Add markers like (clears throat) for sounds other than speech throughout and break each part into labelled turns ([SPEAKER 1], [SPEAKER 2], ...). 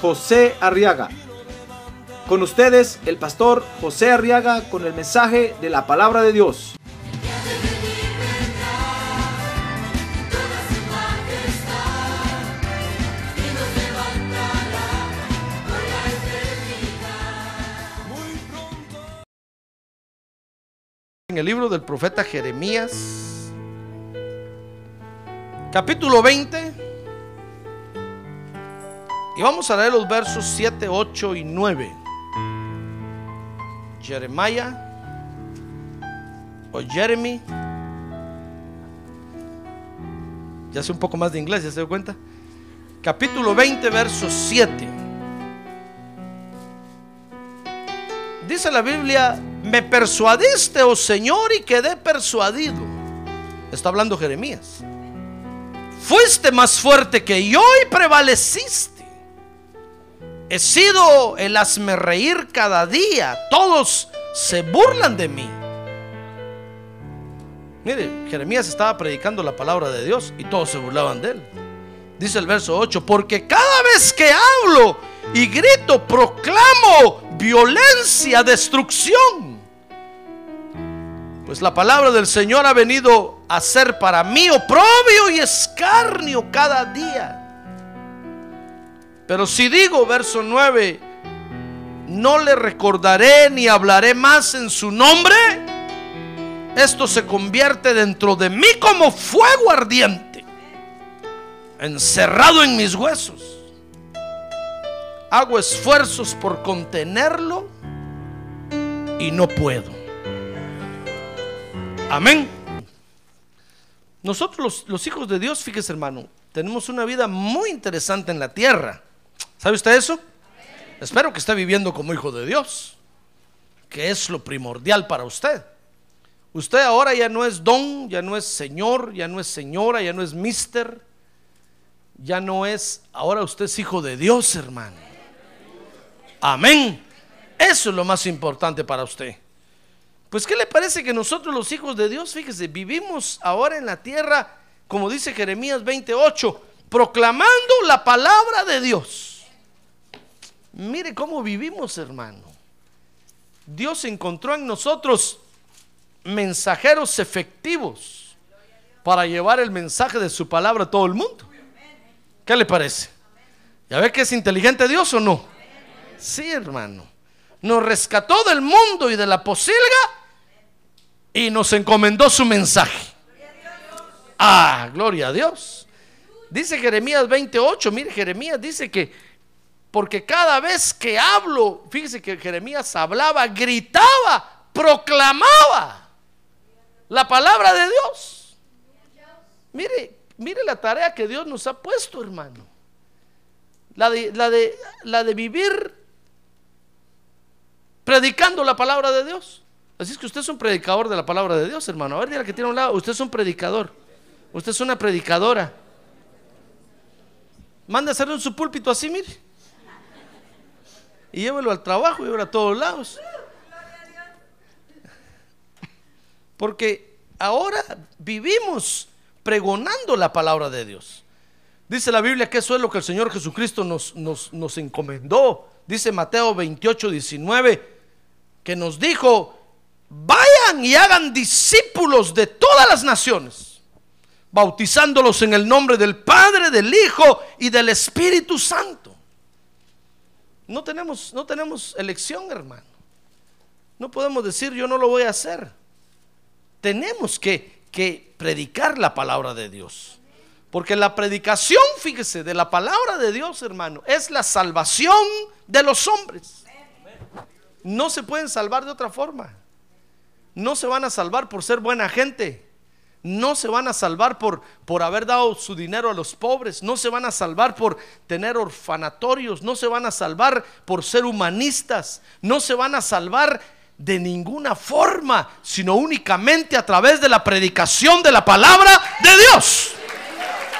[SPEAKER 1] José Arriaga. Con ustedes, el pastor José Arriaga con el mensaje de la palabra de Dios.
[SPEAKER 2] En el libro del profeta Jeremías, capítulo 20, y vamos a leer los versos 7, 8 y 9. Jeremiah o Jeremy. Ya sé un poco más de inglés, ya se dio cuenta. Capítulo 20, verso 7. Dice la Biblia, me persuadiste, oh Señor, y quedé persuadido. Está hablando Jeremías. Fuiste más fuerte que yo y prevaleciste. He sido el hazme reír cada día. Todos se burlan de mí. Mire, Jeremías estaba predicando la palabra de Dios y todos se burlaban de él. Dice el verso 8, porque cada vez que hablo y grito, proclamo violencia, destrucción. Pues la palabra del Señor ha venido a ser para mí oprobio y escarnio cada día. Pero si digo, verso 9, no le recordaré ni hablaré más en su nombre, esto se convierte dentro de mí como fuego ardiente, encerrado en mis huesos. Hago esfuerzos por contenerlo y no puedo. Amén. Nosotros los, los hijos de Dios, fíjese hermano, tenemos una vida muy interesante en la tierra. ¿Sabe usted eso? Espero que esté viviendo como hijo de Dios, que es lo primordial para usted. Usted ahora ya no es don, ya no es señor, ya no es señora, ya no es mister, ya no es, ahora usted es hijo de Dios, hermano. Amén. Eso es lo más importante para usted. Pues, ¿qué le parece que nosotros los hijos de Dios, fíjese, vivimos ahora en la tierra, como dice Jeremías 28, proclamando la palabra de Dios? Mire cómo vivimos, hermano. Dios encontró en nosotros mensajeros efectivos para llevar el mensaje de su palabra a todo el mundo. ¿Qué le parece? ¿Ya ve que es inteligente Dios o no? Sí, hermano. Nos rescató del mundo y de la posilga y nos encomendó su mensaje. Ah, gloria a Dios. Dice Jeremías 28, mire, Jeremías dice que porque cada vez que hablo, fíjese que Jeremías hablaba, gritaba, proclamaba la palabra de Dios. Mire, mire la tarea que Dios nos ha puesto, hermano. La de, la de, la de vivir predicando la palabra de Dios. Así es que usted es un predicador de la palabra de Dios, hermano. A ver, dígale que tiene un lado. Usted es un predicador. Usted es una predicadora. Manda a hacerlo en su púlpito así, mire. Y llévelo al trabajo, llévelo a todos lados. Porque ahora vivimos pregonando la palabra de Dios. Dice la Biblia que eso es lo que el Señor Jesucristo nos, nos, nos encomendó. Dice Mateo 28, 19, que nos dijo, vayan y hagan discípulos de todas las naciones, bautizándolos en el nombre del Padre, del Hijo y del Espíritu Santo. No tenemos, no tenemos elección, hermano. No podemos decir yo no lo voy a hacer. Tenemos que, que predicar la palabra de Dios. Porque la predicación, fíjese, de la palabra de Dios, hermano, es la salvación de los hombres. No se pueden salvar de otra forma. No se van a salvar por ser buena gente. No se van a salvar por, por haber dado su dinero a los pobres, no se van a salvar por tener orfanatorios, no se van a salvar por ser humanistas, no se van a salvar de ninguna forma, sino únicamente a través de la predicación de la palabra de Dios.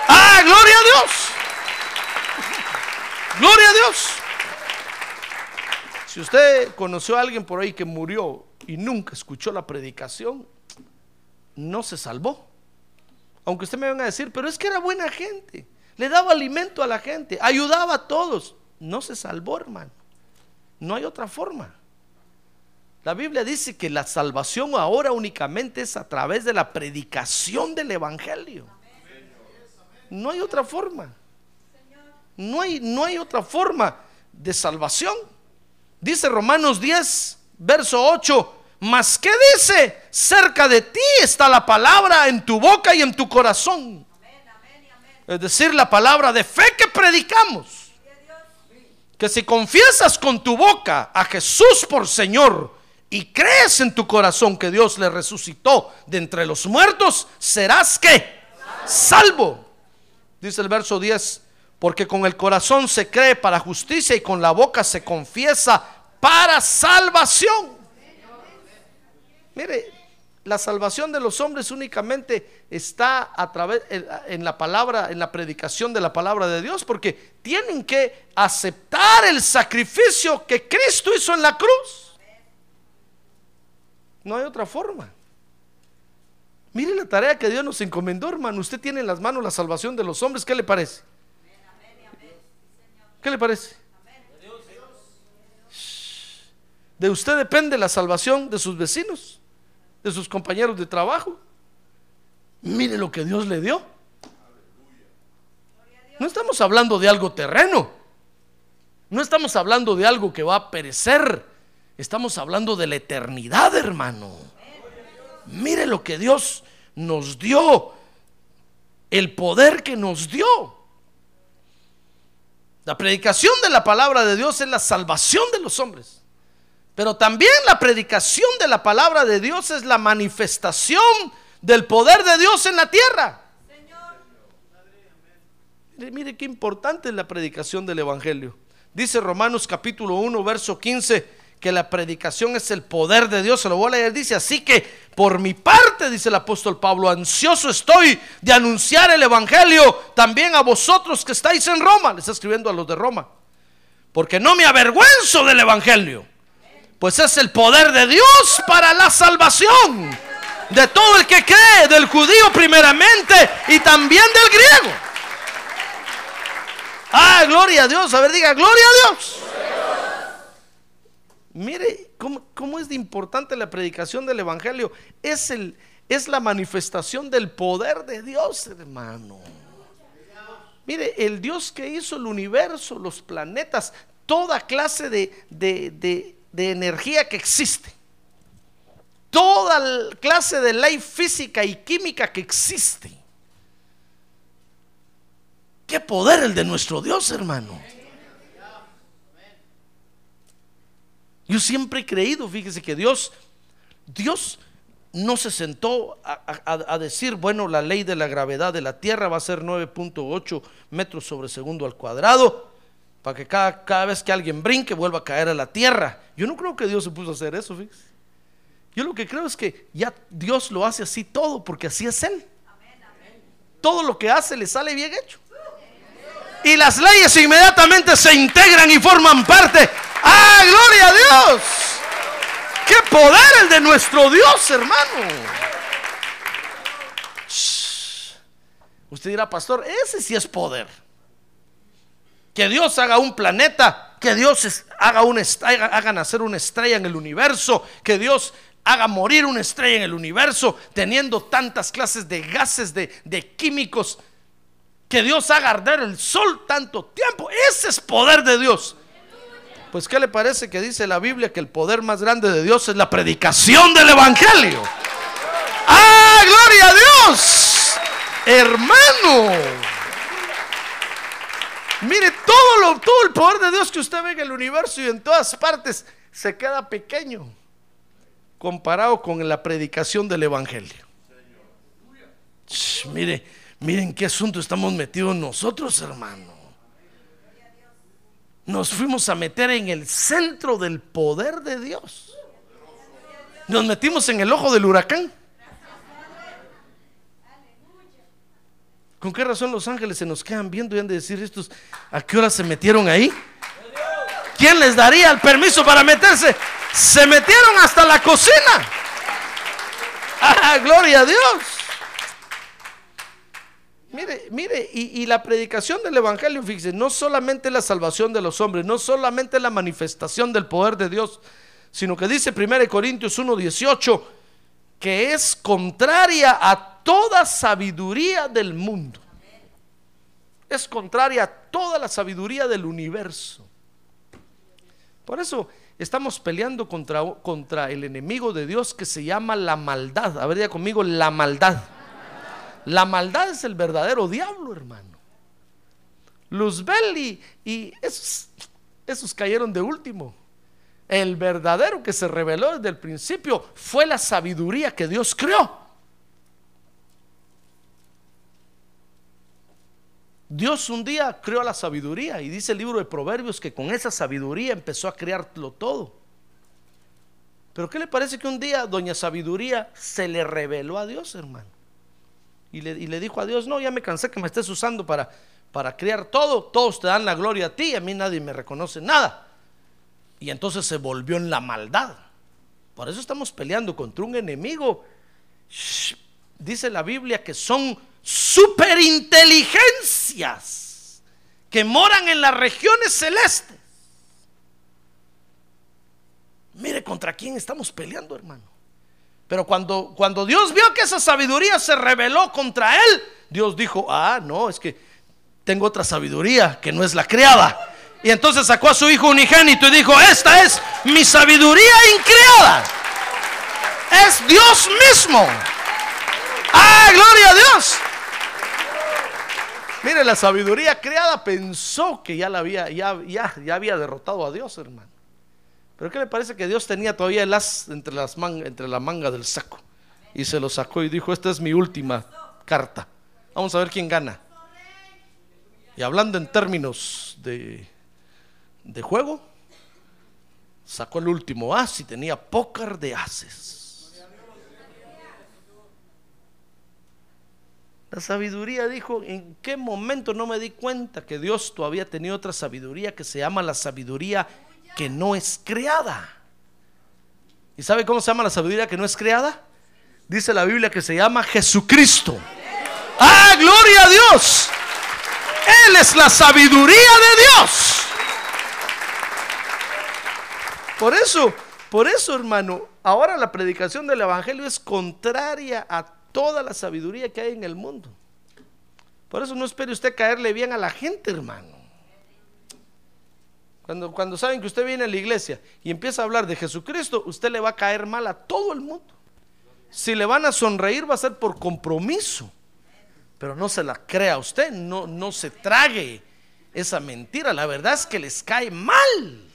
[SPEAKER 2] Ah, gloria a Dios. Gloria a Dios. Si usted conoció a alguien por ahí que murió y nunca escuchó la predicación, no se salvó. Aunque usted me venga a decir, pero es que era buena gente, le daba alimento a la gente, ayudaba a todos. No se salvó, hermano. No hay otra forma. La Biblia dice que la salvación ahora únicamente es a través de la predicación del Evangelio. No hay otra forma. No hay, no hay otra forma de salvación. Dice Romanos 10, verso 8. Mas ¿qué dice? Cerca de ti está la palabra en tu boca y en tu corazón. Es decir, la palabra de fe que predicamos. Que si confiesas con tu boca a Jesús por Señor y crees en tu corazón que Dios le resucitó de entre los muertos, serás que salvo. Dice el verso 10, porque con el corazón se cree para justicia y con la boca se confiesa para salvación. Mire, la salvación de los hombres únicamente está a través en la palabra, en la predicación de la palabra de Dios, porque tienen que aceptar el sacrificio que Cristo hizo en la cruz. No hay otra forma. Mire la tarea que Dios nos encomendó, hermano. Usted tiene en las manos la salvación de los hombres. ¿Qué le parece? ¿Qué le parece? De usted depende la salvación de sus vecinos de sus compañeros de trabajo. Mire lo que Dios le dio. No estamos hablando de algo terreno. No estamos hablando de algo que va a perecer. Estamos hablando de la eternidad, hermano. Mire lo que Dios nos dio. El poder que nos dio. La predicación de la palabra de Dios es la salvación de los hombres. Pero también la predicación de la palabra de Dios es la manifestación del poder de Dios en la tierra. Mire, mire qué importante es la predicación del Evangelio. Dice Romanos capítulo 1, verso 15, que la predicación es el poder de Dios. Se lo voy a leer. Dice, así que por mi parte, dice el apóstol Pablo, ansioso estoy de anunciar el Evangelio también a vosotros que estáis en Roma. Le está escribiendo a los de Roma. Porque no me avergüenzo del Evangelio pues es el poder de Dios para la salvación de todo el que cree, del judío primeramente y también del griego. Ah, gloria a Dios. A ver, diga, gloria a Dios. Mire cómo, cómo, es importante la predicación del Evangelio. Es, el, es la manifestación del poder de Dios, hermano. Mire, el Dios que hizo el universo, los planetas, toda clase de, de de energía que existe. Toda clase de ley física y química que existe. Qué poder el de nuestro Dios, hermano. Yo siempre he creído, fíjese que Dios, Dios no se sentó a, a, decir, bueno, la ley de la gravedad de la Tierra va a ser 9.8 metros sobre segundo al cuadrado para que cada, cada, vez que alguien brinque vuelva a caer a la tierra. Yo no creo que Dios se puso a hacer eso, fíjese. Yo lo que creo es que ya Dios lo hace así todo, porque así es Él. Todo lo que hace le sale bien hecho. Y las leyes inmediatamente se integran y forman parte. ¡Ah, gloria a Dios! ¡Qué poder el de nuestro Dios, hermano! Usted dirá, pastor, ese sí es poder que Dios haga un planeta, que Dios haga, un, haga nacer una estrella en el universo, que Dios haga morir una estrella en el universo, teniendo tantas clases de gases, de, de químicos, que Dios haga arder el sol tanto tiempo. Ese es poder de Dios. Pues ¿qué le parece que dice la Biblia que el poder más grande de Dios es la predicación del Evangelio? ¡Ah, gloria a Dios! Hermano. Mire, todo, lo, todo el poder de Dios que usted ve en el universo y en todas partes se queda pequeño comparado con la predicación del Evangelio. Ch, mire, miren qué asunto estamos metidos nosotros, hermano. Nos fuimos a meter en el centro del poder de Dios. Nos metimos en el ojo del huracán. ¿Con qué razón los ángeles se nos quedan viendo y han de decir estos a qué hora se metieron ahí? ¿Quién les daría el permiso para meterse? Se metieron hasta la cocina. (laughs) ¡Ah, gloria a Dios! Mire, mire, y, la predicación del Evangelio, fíjese, no solamente la salvación de los hombres, no solamente la manifestación del poder de Dios, sino que dice 1 Corintios 1:18 que es contraria a toda sabiduría del mundo. Es contraria a toda la sabiduría del universo. Por eso estamos peleando contra, contra el enemigo de Dios que se llama la maldad. A ver, ya conmigo, la maldad. La maldad es el verdadero diablo, hermano. Luzbel y, y esos, esos cayeron de último. El verdadero que se reveló desde el principio fue la sabiduría que Dios creó. Dios un día creó la sabiduría y dice el libro de Proverbios que con esa sabiduría empezó a crearlo todo. Pero ¿qué le parece que un día doña Sabiduría se le reveló a Dios, hermano? Y le, y le dijo a Dios, no, ya me cansé que me estés usando para, para crear todo, todos te dan la gloria a ti, a mí nadie me reconoce nada. Y entonces se volvió en la maldad. Por eso estamos peleando contra un enemigo. Dice la Biblia que son superinteligencias que moran en las regiones celestes. Mire contra quién estamos peleando, hermano. Pero cuando, cuando Dios vio que esa sabiduría se reveló contra él, Dios dijo, ah, no, es que tengo otra sabiduría que no es la creada. Y entonces sacó a su hijo unigénito y dijo, esta es mi sabiduría increada. Es Dios mismo. Ah, gloria a Dios. Mire, la sabiduría creada pensó que ya, la había, ya, ya, ya había derrotado a Dios, hermano. Pero ¿qué le parece que Dios tenía todavía el as entre, las man, entre la manga del saco? Y se lo sacó y dijo, esta es mi última carta. Vamos a ver quién gana. Y hablando en términos de, de juego, sacó el último as y tenía pócar de ases. La sabiduría dijo, ¿en qué momento no me di cuenta que Dios todavía tenía otra sabiduría que se llama la sabiduría que no es creada? ¿Y sabe cómo se llama la sabiduría que no es creada? Dice la Biblia que se llama Jesucristo. ¡Ah, gloria a Dios! Él es la sabiduría de Dios. Por eso, por eso, hermano, ahora la predicación del Evangelio es contraria a toda la sabiduría que hay en el mundo. Por eso no espere usted caerle bien a la gente, hermano. Cuando, cuando saben que usted viene a la iglesia y empieza a hablar de Jesucristo, usted le va a caer mal a todo el mundo. Si le van a sonreír va a ser por compromiso. Pero no se la crea usted, no, no se trague esa mentira. La verdad es que les cae mal.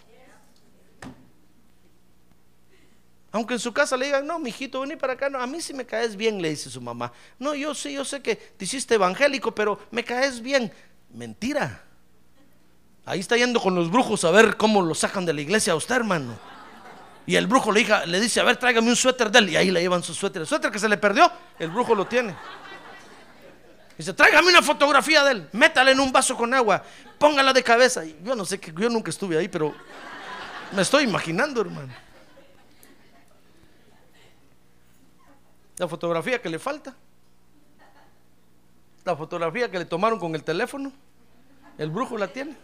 [SPEAKER 2] Aunque en su casa le digan, no, mijito, vení para acá. No, a mí sí me caes bien, le dice su mamá. No, yo sí, yo sé que te hiciste evangélico, pero me caes bien. Mentira. Ahí está yendo con los brujos a ver cómo lo sacan de la iglesia a usted, hermano. Y el brujo le, dice, a ver, tráigame un suéter de él. Y ahí le llevan su suéter. El suéter que se le perdió, el brujo lo tiene. Dice, tráigame una fotografía de él. Métala en un vaso con agua. Póngala de cabeza. Y yo no sé, que yo nunca estuve ahí, pero me estoy imaginando, hermano. La fotografía que le falta. La fotografía que le tomaron con el teléfono. El brujo la tiene.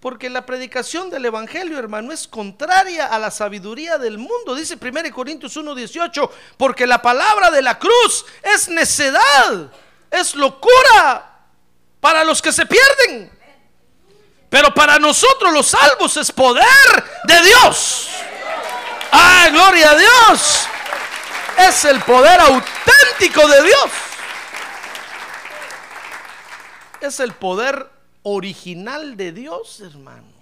[SPEAKER 2] Porque la predicación del Evangelio, hermano, es contraria a la sabiduría del mundo. Dice 1 Corintios 1:18, porque la palabra de la cruz es necedad, es locura para los que se pierden. Pero para nosotros los salvos es poder de Dios. ¡Ah, gloria a Dios! Es el poder auténtico de Dios. Es el poder original de Dios, hermano.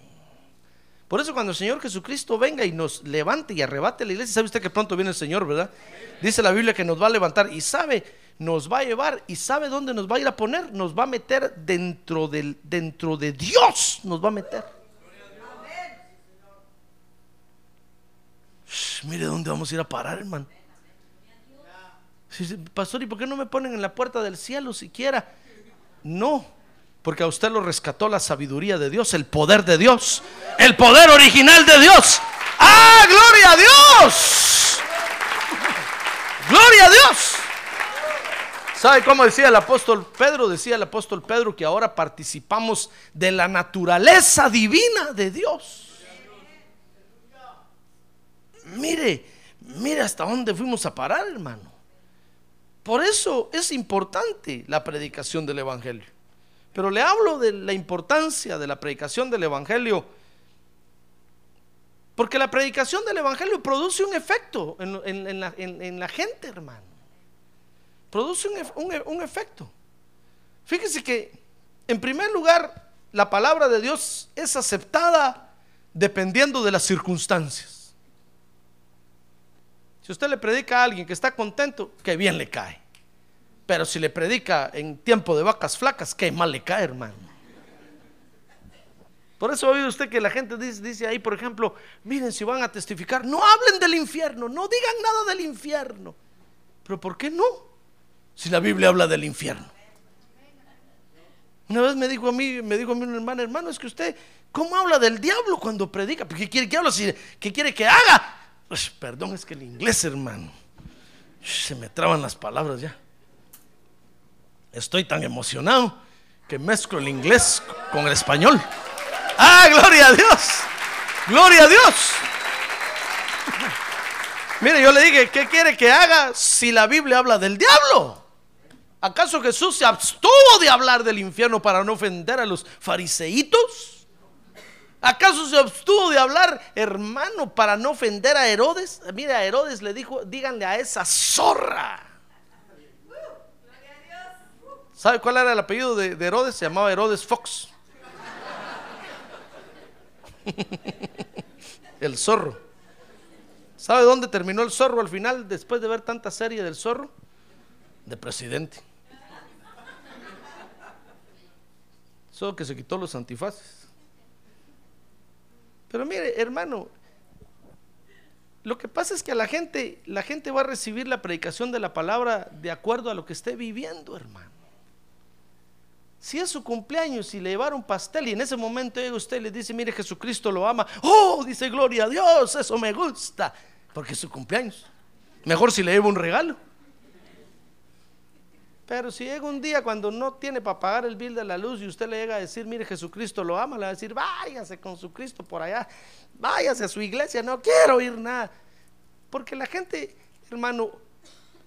[SPEAKER 2] Por eso cuando el Señor Jesucristo venga y nos levante y arrebate la iglesia, sabe usted que pronto viene el Señor, ¿verdad? Dice la Biblia que nos va a levantar y sabe, nos va a llevar y sabe dónde nos va a ir a poner, nos va a meter dentro dentro de Dios, nos va a meter. Shh, mire dónde vamos a ir a parar, hermano. Pastor, ¿y por qué no me ponen en la puerta del cielo siquiera? No, porque a usted lo rescató la sabiduría de Dios, el poder de Dios, el poder original de Dios. ¡Ah, gloria a Dios! ¡Gloria a Dios! ¿Sabe cómo decía el apóstol Pedro? Decía el apóstol Pedro que ahora participamos de la naturaleza divina de Dios. Mire, mire hasta dónde fuimos a parar, hermano. Por eso es importante la predicación del Evangelio. Pero le hablo de la importancia de la predicación del Evangelio. Porque la predicación del Evangelio produce un efecto en, la, en- en la gente, hermano. Produce un, un efecto. Fíjese que, en primer lugar, la palabra de Dios es aceptada dependiendo de las circunstancias. Si usted le predica a alguien que está contento, que bien le cae. Pero si le predica en tiempo de vacas flacas, que mal le cae, hermano. Por eso ha oído usted que la gente dice, ahí, por ejemplo, miren, si van a testificar, no hablen del infierno, no digan nada del infierno. Pero ¿por qué no? Si la Biblia habla del infierno. Una vez me dijo a mí, me dijo a mí una hermana, hermano, es que usted, ¿cómo habla del diablo cuando predica? ¿Qué quiere que hable? ¿Qué quiere que haga? Perdón, es que el inglés, hermano. Se me traban las palabras ya. Estoy tan emocionado que mezclo el inglés con el español. ¡Ah, gloria a Dios! ¡Gloria a Dios! Mire, yo le dije, ¿qué quiere que haga si la Biblia habla del diablo? ¿Acaso Jesús se abstuvo de hablar del infierno para no ofender a los fariseitos? ¿Acaso se abstuvo de hablar, hermano, para no ofender a Herodes? Mire, a Herodes le dijo, díganle a esa zorra. ¿Sabe cuál era el apellido de, de Herodes? Se llamaba Herodes Fox. (laughs) el zorro. ¿Sabe dónde terminó el zorro al final después de ver tanta serie del zorro? De presidente. Solo que se quitó los antifaces. Pero mire, hermano, lo que pasa es que a la gente, la gente va a recibir la predicación de la palabra de acuerdo a lo que esté viviendo, hermano. Si es su cumpleaños y le llevaron pastel y en ese momento llega usted y le dice, mire, Jesucristo lo ama. Oh, dice, gloria a Dios, eso me gusta. Porque es su cumpleaños. Mejor si le lleva un regalo. Pero si llega un día cuando no tiene para pagar el bill de la luz y usted le llega a decir, mire, Jesucristo lo ama, le va a decir, váyase con su Cristo por allá, váyase a su iglesia, no quiero oír nada. Porque la gente, hermano,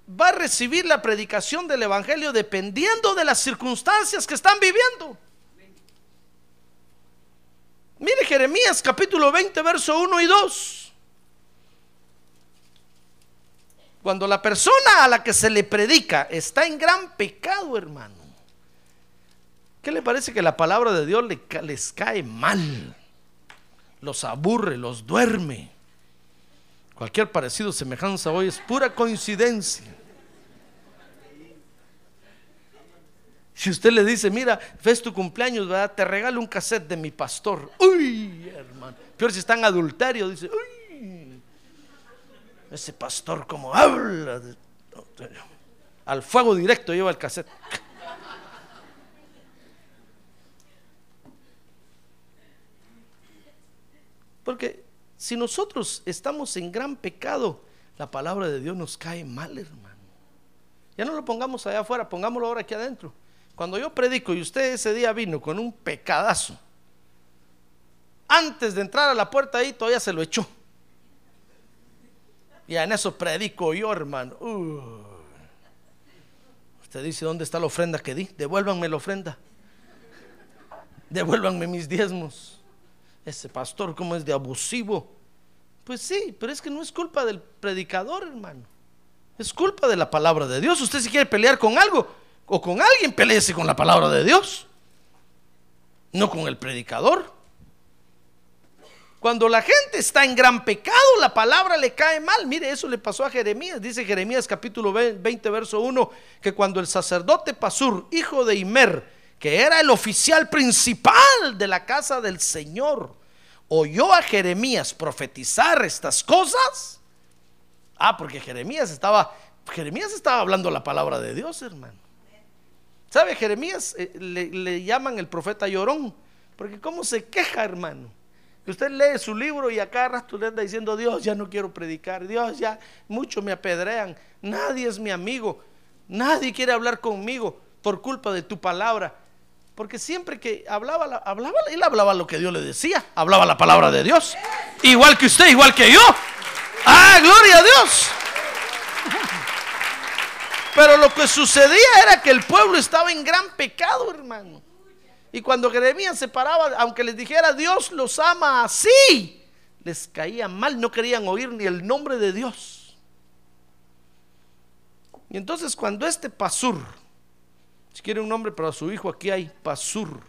[SPEAKER 2] va a recibir la predicación del Evangelio dependiendo de las circunstancias que están viviendo. Mire Jeremías capítulo 20, verso 1 y 2. Cuando la persona a la que se le predica está en gran pecado, hermano, ¿qué le parece que la palabra de Dios les cae mal? Los aburre, los duerme. Cualquier parecido, semejanza hoy es pura coincidencia. Si usted le dice, mira, ves tu cumpleaños, ¿verdad? Te regalo un cassette de mi pastor. Uy, hermano. Peor si está en adulterio, dice, uy, ese pastor como habla. Al fuego directo lleva el cassette. Porque si nosotros estamos en gran pecado, la palabra de Dios nos cae mal, hermano. Ya no lo pongamos allá afuera, pongámoslo ahora aquí adentro. Cuando yo predico y usted ese día vino con un pecadazo, antes de entrar a la puerta ahí todavía se lo echó. Y en eso predico yo, hermano. Uh. Usted dice, ¿dónde está la ofrenda que di? Devuélvanme la ofrenda. Devuélvanme mis diezmos. Ese pastor, ¿cómo es de abusivo? Pues sí, pero es que no es culpa del predicador, hermano. Es culpa de la palabra de Dios. Usted si quiere pelear con algo o con alguien, peleese con la palabra de Dios. No con el predicador. Cuando la gente está en gran pecado, la palabra le cae mal. Mire, eso le pasó a Jeremías. Dice Jeremías capítulo 20, verso 1, que cuando el sacerdote Pasur, hijo de Imer, que era el oficial principal de la casa del Señor, oyó a Jeremías profetizar estas cosas. Ah, porque Jeremías estaba, Jeremías estaba hablando la palabra de Dios, hermano. ¿Sabe? Jeremías eh, le, le llaman el profeta llorón, porque cómo se queja, hermano usted lee su libro y a cada rato diciendo, Dios, ya no quiero predicar, Dios, ya mucho me apedrean, nadie es mi amigo, nadie quiere hablar conmigo por culpa de tu palabra. Porque siempre que hablaba, hablaba, él hablaba lo que Dios le decía, hablaba la palabra de Dios. Igual que usted, igual que yo. Ah, gloria a Dios. Pero lo que sucedía era que el pueblo estaba en gran pecado, hermano. Y cuando Jeremías se paraba, aunque les dijera Dios los ama así, les caía mal, no querían oír ni el nombre de Dios. Y entonces cuando este Pasur, si quiere un nombre para su hijo, aquí hay Pasur,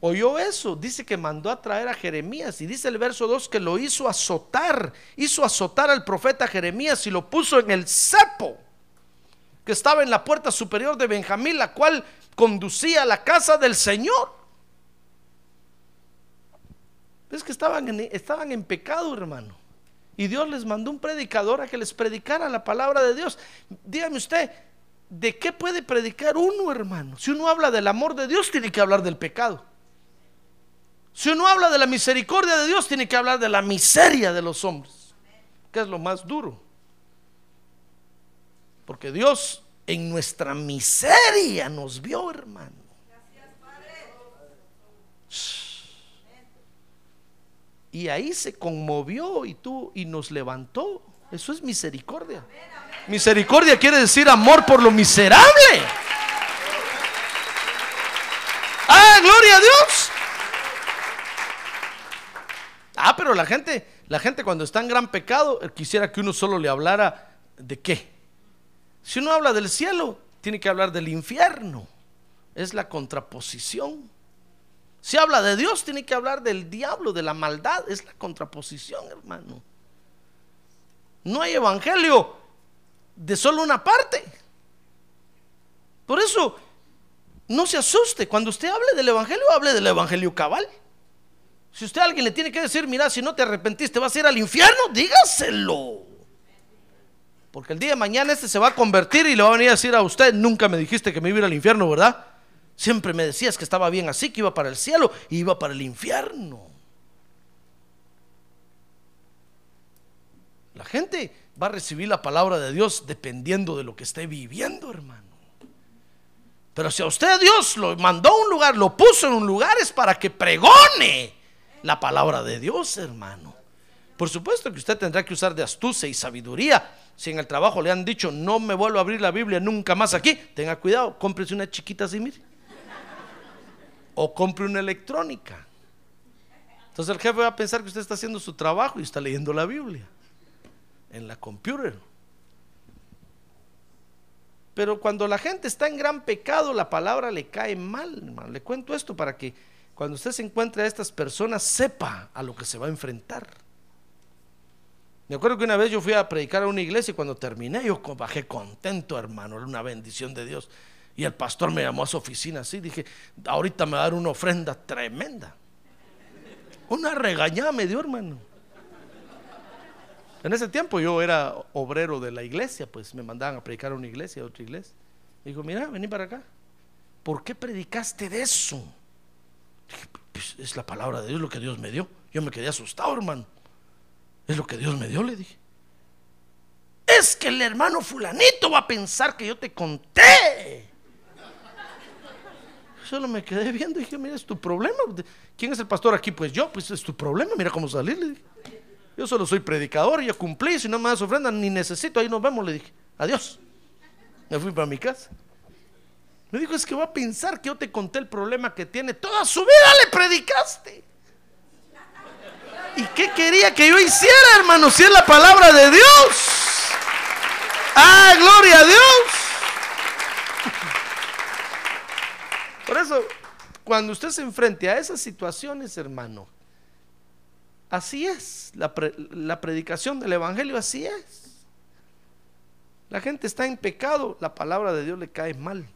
[SPEAKER 2] oyó eso, dice que mandó a traer a Jeremías y dice el verso 2 que lo hizo azotar, hizo azotar al profeta Jeremías y lo puso en el cepo que estaba en la puerta superior de Benjamín, la cual conducía a la casa del Señor. Es que estaban en, estaban en pecado, hermano. Y Dios les mandó un predicador a que les predicara la palabra de Dios. Dígame usted, ¿de qué puede predicar uno, hermano? Si uno habla del amor de Dios, tiene que hablar del pecado. Si uno habla de la misericordia de Dios, tiene que hablar de la miseria de los hombres, que es lo más duro. Porque Dios en nuestra miseria nos vio, hermano. Y ahí se conmovió y tú y nos levantó. Eso es misericordia. Misericordia quiere decir amor por lo miserable. Ah, gloria a Dios. Ah, pero la gente, la gente cuando está en gran pecado quisiera que uno solo le hablara de qué? Si uno habla del cielo, tiene que hablar del infierno. Es la contraposición. Si habla de Dios, tiene que hablar del diablo, de la maldad. Es la contraposición, hermano. No hay evangelio de solo una parte. Por eso, no se asuste. Cuando usted hable del evangelio, hable del evangelio cabal. Si usted a alguien le tiene que decir, mira, si no te arrepentiste, vas a ir al infierno, dígaselo. Porque el día de mañana este se va a convertir y le va a venir a decir a usted, nunca me dijiste que me iba a ir al infierno, ¿verdad? Siempre me decías que estaba bien así, que iba para el cielo y iba para el infierno. La gente va a recibir la palabra de Dios dependiendo de lo que esté viviendo, hermano. Pero si a usted Dios lo mandó a un lugar, lo puso en un lugar, es para que pregone la palabra de Dios, hermano. Por supuesto que usted tendrá que usar de astucia y sabiduría si en el trabajo le han dicho, no me vuelvo a abrir la Biblia nunca más aquí, tenga cuidado, cómprese una chiquita así. O compre una electrónica. Entonces el jefe va a pensar que usted está haciendo su trabajo y está leyendo la Biblia en la computer. Pero cuando la gente está en gran pecado, la palabra le cae mal. Le cuento esto para que cuando usted se encuentre a estas personas sepa a lo que se va a enfrentar. Me acuerdo que una vez yo fui a predicar a una iglesia y cuando terminé yo bajé contento, hermano, era una bendición de Dios. Y el pastor me llamó a su oficina así, dije, ahorita me va a dar una ofrenda tremenda. Una regañada me dio, hermano. En ese tiempo yo era obrero de la iglesia, pues me mandaban a predicar a una iglesia, a otra iglesia. Dijo, mira, vení para acá. ¿Por qué predicaste de eso? Dije, pues es la palabra de Dios lo que Dios me dio. Yo me quedé asustado, hermano. Es lo que Dios me dio, le dije. Es que el hermano fulanito va a pensar que yo te conté. Solo me quedé viendo y dije, mira, es tu problema. ¿Quién es el pastor aquí? Pues yo, pues es tu problema, mira cómo salir, le dije. Yo solo soy predicador, ya cumplí, si no me das ofrenda, ni necesito, ahí nos vemos, le dije. Adiós. Me fui para mi casa. Me dijo, es que va a pensar que yo te conté el problema que tiene. Toda su vida le predicaste. ¿Y qué quería que yo hiciera, hermano? Si es la palabra de Dios. Ah, gloria a Dios. Por eso, cuando usted se enfrente a esas situaciones, hermano, así es. La, la predicación del Evangelio así es. La gente está en pecado, la palabra de Dios le cae mal.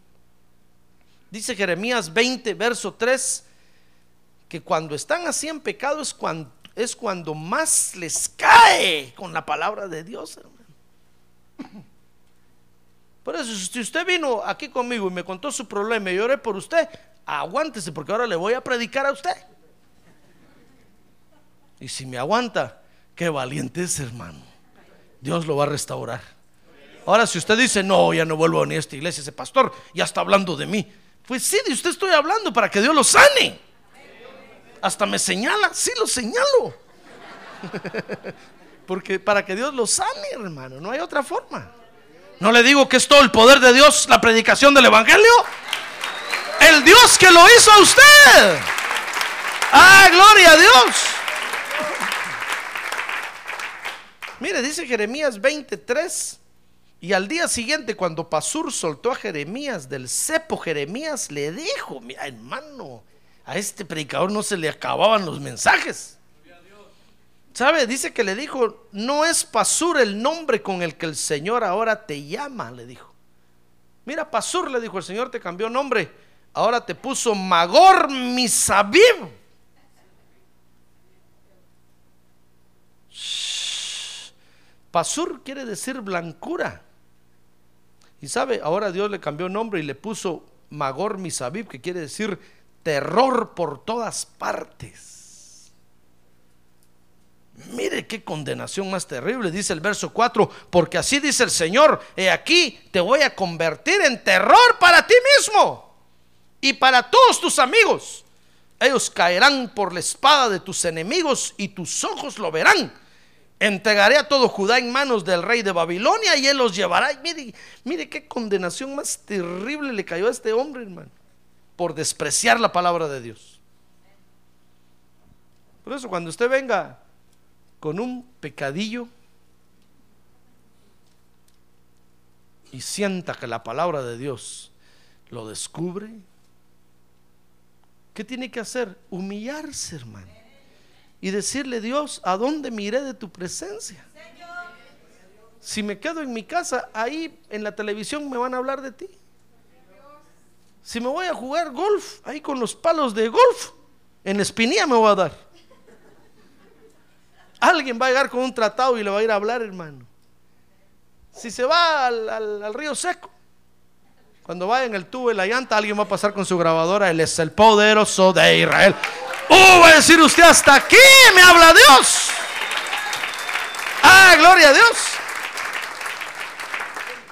[SPEAKER 2] Dice Jeremías 20, verso 3, que cuando están así en pecado es cuando, es cuando más les cae con la palabra de Dios, hermano. Por eso, si usted vino aquí conmigo y me contó su problema y oré por usted, aguántese porque ahora le voy a predicar a usted. Y si me aguanta, qué valiente es, hermano. Dios lo va a restaurar. Ahora, si usted dice, no, ya no vuelvo a venir a esta iglesia, ese pastor ya está hablando de mí. Pues sí, de usted estoy hablando para que Dios lo sane. Hasta me señala, sí lo señalo. (laughs) Porque para que Dios lo sane, hermano, no hay otra forma. No le digo que es todo el poder de Dios, la predicación del Evangelio. El Dios que lo hizo a usted. Ah, gloria a Dios. (laughs) Mire, dice Jeremías 23. Y al día siguiente, cuando Pasur soltó a Jeremías del cepo, Jeremías le dijo: Mira, hermano, a este predicador no se le acababan los mensajes. ¿Sabe? Dice que le dijo: No es Pasur el nombre con el que el Señor ahora te llama, le dijo. Mira, Pasur, le dijo: El Señor te cambió nombre. Ahora te puso Magor Misabib. Pasur quiere decir blancura. Y sabe, ahora Dios le cambió nombre y le puso Magor Misabib, que quiere decir terror por todas partes. Mire qué condenación más terrible, dice el verso 4, porque así dice el Señor, he aquí te voy a convertir en terror para ti mismo y para todos tus amigos. Ellos caerán por la espada de tus enemigos y tus ojos lo verán. Entregaré a todo Judá en manos del rey de Babilonia y él los llevará. Mire, mire qué condenación más terrible le cayó a este hombre, hermano, por despreciar la palabra de Dios. Por eso, cuando usted venga con un pecadillo y sienta que la palabra de Dios lo descubre, ¿qué tiene que hacer? Humillarse, hermano y decirle, Dios, ¿a dónde miré de tu presencia? Si me quedo en mi casa, ahí en la televisión me van a hablar de ti. Si me voy a jugar golf, ahí con los palos de golf, en la espinilla me voy a dar. Alguien va a llegar con un tratado y le va a ir a hablar, hermano. Si se va al, al- río seco, cuando vaya en el tubo y la llanta, alguien va a pasar con su grabadora. Él es el poderoso de Israel. Oh, va a decir usted, hasta aquí me habla Dios. Ah, gloria a Dios.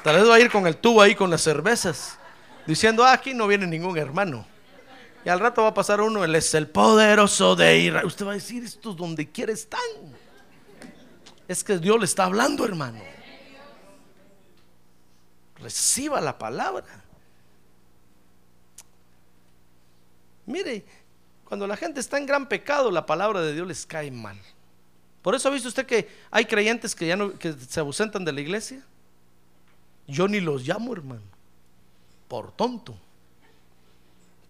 [SPEAKER 2] Tal vez va a ir con el tubo ahí con las cervezas, diciendo, ah, aquí no viene ningún hermano. Y al rato va a pasar uno, él es el poderoso de Israel. Usted va a decir, estos donde quiera están. Es que Dios le está hablando, hermano. Reciba la palabra. Mire, cuando la gente está en gran pecado, la palabra de Dios les cae mal. Por eso ha visto usted que hay creyentes que ya no que se ausentan de la iglesia. Yo ni los llamo, hermano, por tonto.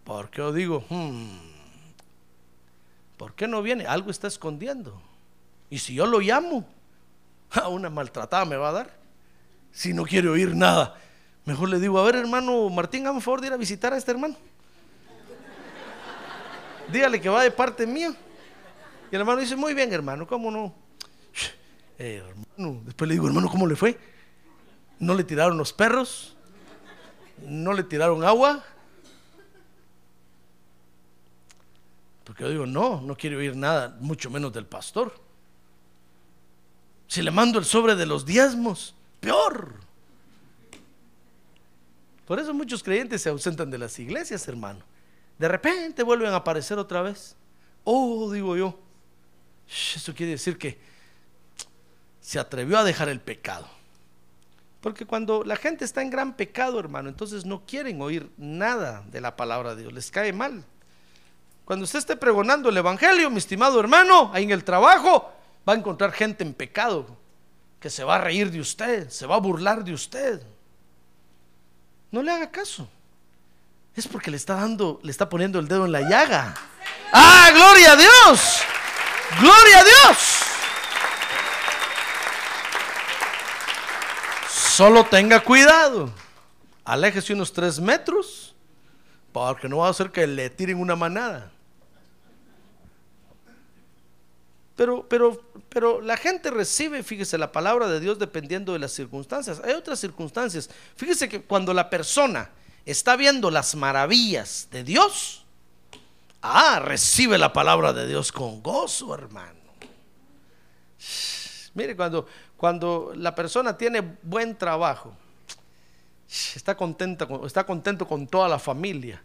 [SPEAKER 2] Porque yo digo, "Hmm, ¿por qué no viene? Algo está escondiendo. Y si yo lo llamo, (laughs) a una maltratada me va a dar. Si no quiere oír nada, mejor le digo, a ver, hermano Martín, un favor de ir a visitar a este hermano. (laughs) Dígale que va de parte mía. Y el hermano dice, muy bien, hermano, ¿cómo no? (sniffs) Eh, hermano, después le digo, hermano, ¿cómo le fue? ¿No le tiraron los perros? ¿No le tiraron agua? Porque yo digo, no, no quiero oír nada, mucho menos del pastor. Si le mando el sobre de los diezmos, peor. Por eso muchos creyentes se ausentan de las iglesias, hermano. De repente vuelven a aparecer otra vez. Oh, digo yo. Eso quiere decir que se atrevió a dejar el pecado. Porque cuando la gente está en gran pecado, hermano, entonces no quieren oír nada de la palabra de Dios, les cae mal. Cuando usted esté pregonando el Evangelio, mi estimado hermano, ahí en el trabajo, va a encontrar gente en pecado que se va a reír de usted, se va a burlar de usted. No le haga caso. Es porque le está dando, le está poniendo el dedo en la llaga. ¡Ah, gloria a Dios! Gloria a Dios. Solo tenga cuidado. Aléjese unos tres metros. Porque no va a hacer que le tiren una manada. Pero, pero, pero la gente recibe, fíjese, la palabra de Dios dependiendo de las circunstancias. Hay otras circunstancias. Fíjese que cuando la persona está viendo las maravillas de Dios, ah, recibe la palabra de Dios con gozo, hermano. Mire, cuando, cuando la persona tiene buen trabajo, está contenta, está contento con toda la familia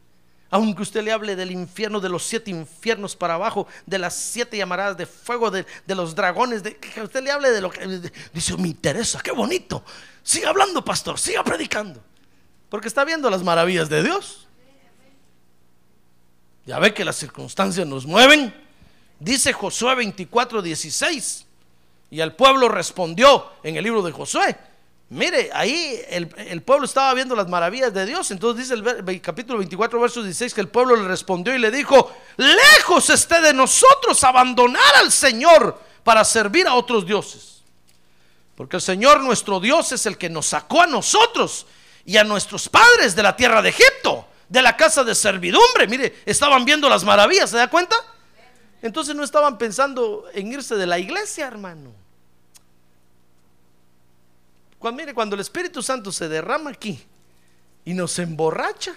[SPEAKER 2] aunque usted le hable del infierno, de los siete infiernos para abajo, de las siete llamaradas de fuego, de, los dragones, que usted le hable de lo que... dice, me interesa, qué bonito. Siga hablando, pastor, siga predicando. Porque está viendo las maravillas de Dios. Ya ve que las circunstancias nos mueven. Dice Josué 24, 16. Y el pueblo respondió en el libro de Josué. Mire, ahí el, pueblo estaba viendo las maravillas de Dios. Entonces dice el, capítulo 24, verso 16, que el pueblo le respondió y le dijo, lejos esté de nosotros abandonar al Señor para servir a otros dioses. Porque el Señor nuestro Dios es el que nos sacó a nosotros y a nuestros padres de la tierra de Egipto, de la casa de servidumbre. Mire, estaban viendo las maravillas, ¿se da cuenta? Entonces no estaban pensando en irse de la iglesia, hermano. Cuando, mire, cuando el Espíritu Santo se derrama aquí y nos emborracha,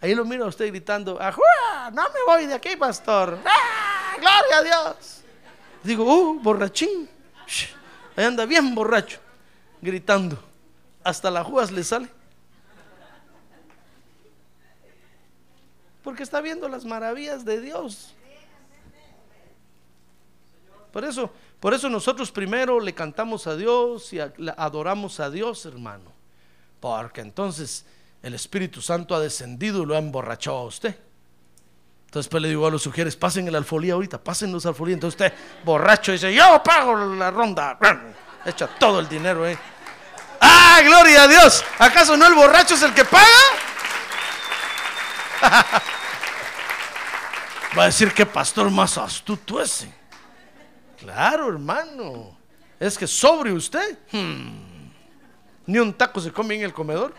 [SPEAKER 2] ahí lo mira usted gritando, No me voy de aquí, pastor. ¡Ah, gloria a Dios. Digo, uh, borrachín. Ahí anda bien borracho, gritando. Hasta las jugas le sale. Porque está viendo las maravillas de Dios. Por eso, por eso nosotros primero le cantamos a Dios y adoramos a Dios, hermano. Porque entonces el Espíritu Santo ha descendido y lo ha emborrachado a usted. Entonces pues le digo a los sugieres, pasen el alfolía ahorita, pasen los alfolía. Entonces usted, borracho, dice, yo pago la ronda. Echa todo el dinero, ¿eh? ¡Ah, gloria a Dios! ¿Acaso no el borracho es el que paga? (laughs) Va a decir que pastor más astuto ese. Claro, hermano. Es que sobre usted. Hmm. Ni un taco se come en el comedor.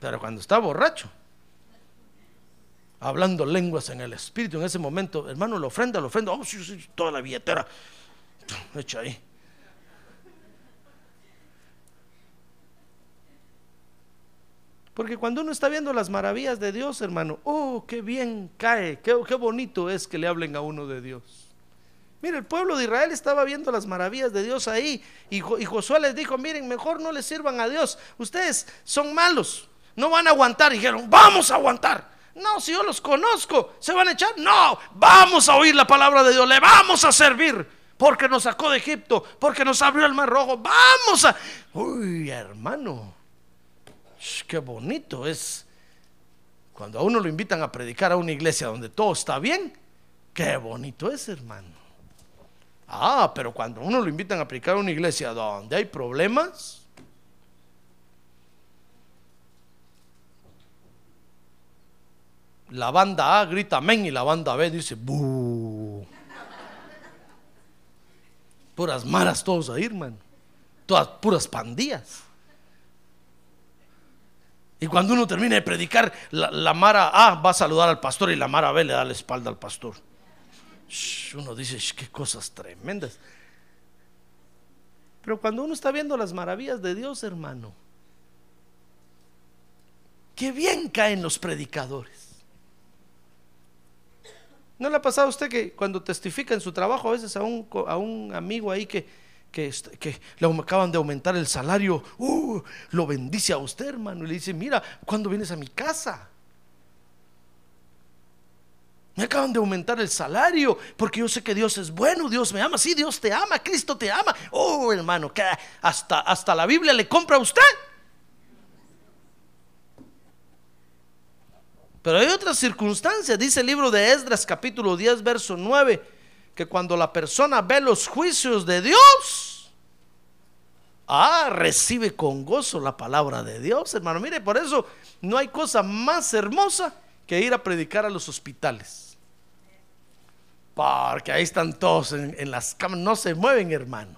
[SPEAKER 2] Pero cuando está borracho, hablando lenguas en el espíritu, en ese momento, hermano, lo ofrenda, lo ofrenda. Oh, sí, sí, toda la billetera. Echa ahí. Porque cuando uno está viendo las maravillas de Dios, hermano, oh, qué bien cae, qué, qué bonito es que le hablen a uno de Dios. Mire, el pueblo de Israel estaba viendo las maravillas de Dios ahí y, Josué les dijo, miren, mejor no le sirvan a Dios. Ustedes son malos, no van a aguantar. dijeron, vamos a aguantar. No, si yo los conozco, ¿se van a echar? No, vamos a oír la palabra de Dios, le vamos a servir. Porque nos sacó de Egipto, porque nos abrió el mar rojo. Vamos a... Uy, hermano, qué bonito es cuando a uno lo invitan a predicar a una iglesia donde todo está bien. Qué bonito es, hermano. Ah, pero cuando uno lo invitan a aplicar a una iglesia donde hay problemas, la banda A grita amén y la banda B dice bu. Puras maras todos ahí, hermano. Todas puras pandillas. Y cuando uno termina de predicar, la, la Mara A va a saludar al pastor y la Mara B le da la espalda al pastor uno dice, qué cosas tremendas. Pero cuando uno está viendo las maravillas de Dios, hermano, qué bien caen los predicadores. ¿No le ha pasado a usted que cuando testifica en su trabajo a veces a un, amigo ahí que, que, le acaban de aumentar el salario, uh, lo bendice a usted, hermano, y le dice, mira, ¿cuándo vienes a mi casa? Me acaban de aumentar el salario porque yo sé que Dios es bueno, Dios me ama, sí, Dios te ama, Cristo te ama. Oh, hermano, que hasta, hasta la Biblia le compra a usted. Pero hay otras circunstancias, dice el libro de Esdras capítulo 10, verso 9, que cuando la persona ve los juicios de Dios, ah, recibe con gozo la palabra de Dios, hermano. Mire, por eso no hay cosa más hermosa que ir a predicar a los hospitales Porque ahí están todos en, las camas, no se mueven, hermano.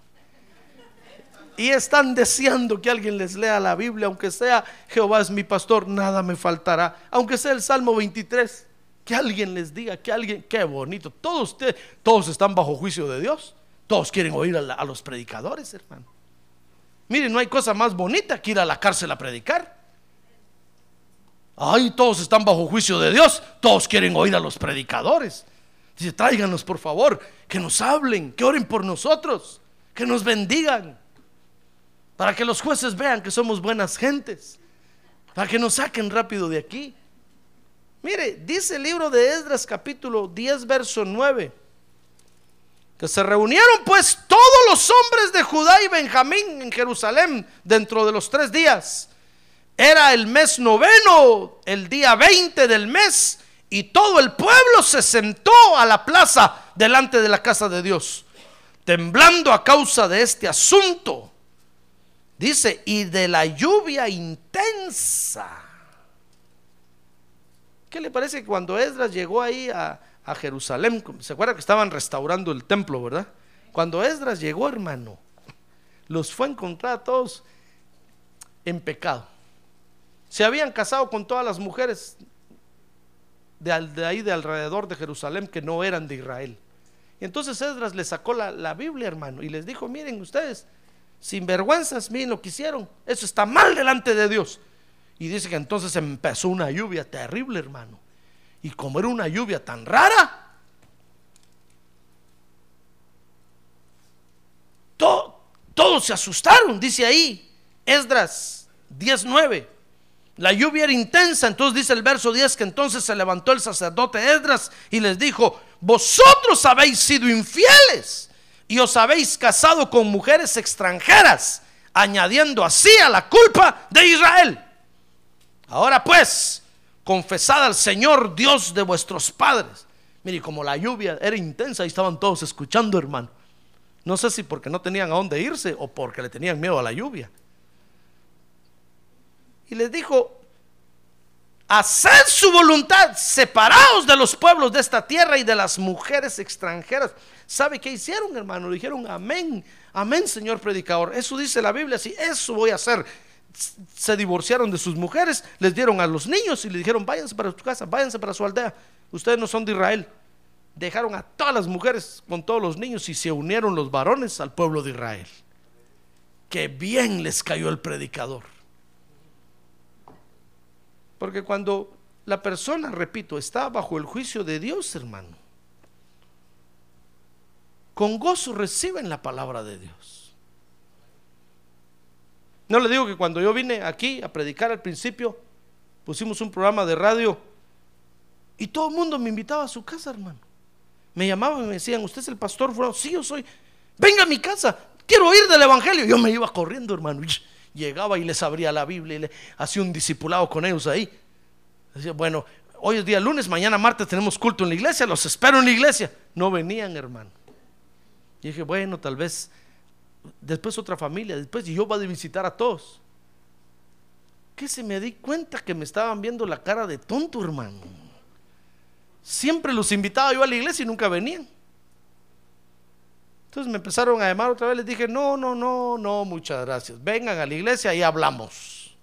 [SPEAKER 2] Y están deseando que alguien les lea la Biblia, aunque sea Jehová es mi pastor, nada me faltará. Aunque sea el Salmo 23, que alguien les diga, que alguien, qué bonito. Todos ustedes, todos están bajo juicio de Dios. Todos quieren oír a, a los predicadores, hermano. Miren, no hay cosa más bonita que ir a la cárcel a predicar. Ay, todos están bajo juicio de Dios. Todos quieren oír a los predicadores. Dice, tráiganos por favor, que nos hablen, que oren por nosotros, que nos bendigan. Para que los jueces vean que somos buenas gentes. Para que nos saquen rápido de aquí. Mire, dice el libro de Esdras capítulo 10, verso 9. Que se reunieron pues todos los hombres de Judá y Benjamín en Jerusalén dentro de los tres días. Era el mes noveno, el día 20 del mes, y todo el pueblo se sentó a la plaza delante de la casa de Dios, temblando a causa de este asunto. Dice, y de la lluvia intensa. ¿Qué le parece que cuando Esdras llegó ahí a, Jerusalén? ¿Se acuerda que estaban restaurando el templo, verdad? Cuando Esdras llegó, hermano, los fue a encontrar a todos en pecado. Se habían casado con todas las mujeres de, ahí de alrededor de Jerusalén que no eran de Israel. Y entonces Esdras les sacó la, la Biblia, hermano, y les dijo, miren ustedes, sin vergüenzas, miren lo que hicieron. Eso está mal delante de Dios. Y dice que entonces empezó una lluvia terrible, hermano. Y como era una lluvia tan rara, to- todos se asustaron, dice ahí, Esdras 19. La lluvia era intensa, entonces dice el verso 10 que entonces se levantó el sacerdote Esdras y les dijo, vosotros habéis sido infieles y os habéis casado con mujeres extranjeras, añadiendo así a la culpa de Israel. Ahora pues, confesad al Señor Dios de vuestros padres. Mire, como la lluvia era intensa y estaban todos escuchando, hermano. No sé si porque no tenían a dónde irse o porque le tenían miedo a la lluvia. Y les dijo, haced su voluntad, separaos de los pueblos de esta tierra y de las mujeres extranjeras. ¿Sabe qué hicieron, hermano? Dijeron, amén, amén, señor predicador. Eso dice la Biblia, sí, eso voy a hacer. Se divorciaron de sus mujeres, les dieron a los niños y le dijeron, váyanse para su casa, váyanse para su aldea. Ustedes no son de Israel. Dejaron a todas las mujeres con todos los niños y se unieron los varones al pueblo de Israel. Qué bien les cayó el predicador. Porque cuando la persona, repito, está bajo el juicio de Dios, hermano, con gozo reciben la palabra de Dios. No le digo que cuando yo vine aquí a predicar al principio, pusimos un programa de radio y todo el mundo me invitaba a su casa, hermano. Me llamaban y me decían, ¿usted es el pastor? fulano?". Sí, yo soy. Venga a mi casa, quiero oír del Evangelio. Yo me iba corriendo, hermano. Llegaba y les abría la Biblia y le hacía un discipulado con ellos ahí. Decía, bueno, hoy es día lunes, mañana martes tenemos culto en la iglesia, los espero en la iglesia. No venían, hermano. Y dije, bueno, tal vez después otra familia, después y yo voy a visitar a todos. Que se me di cuenta que me estaban viendo la cara de tonto, hermano. Siempre los invitaba yo a la iglesia y nunca venían. Entonces me empezaron a llamar otra vez, les dije, no, no, no, no, muchas gracias. Vengan a la iglesia y hablamos.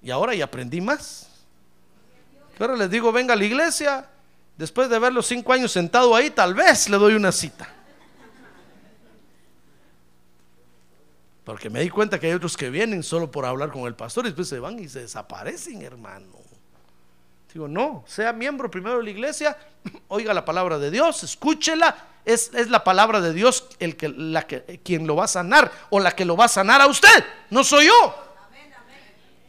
[SPEAKER 2] Y ahora ya aprendí más. Ahora les digo, venga a la iglesia. Después de verlos cinco años sentado ahí, tal vez le doy una cita. Porque me di cuenta que hay otros que vienen solo por hablar con el pastor y después se van y se desaparecen, hermano. Digo, no, sea miembro primero de la iglesia, (clears throat) oiga la palabra de Dios, escúchela. Es, es la palabra de Dios el que, la que, quien lo va a sanar o la que lo va a sanar a usted, no soy yo.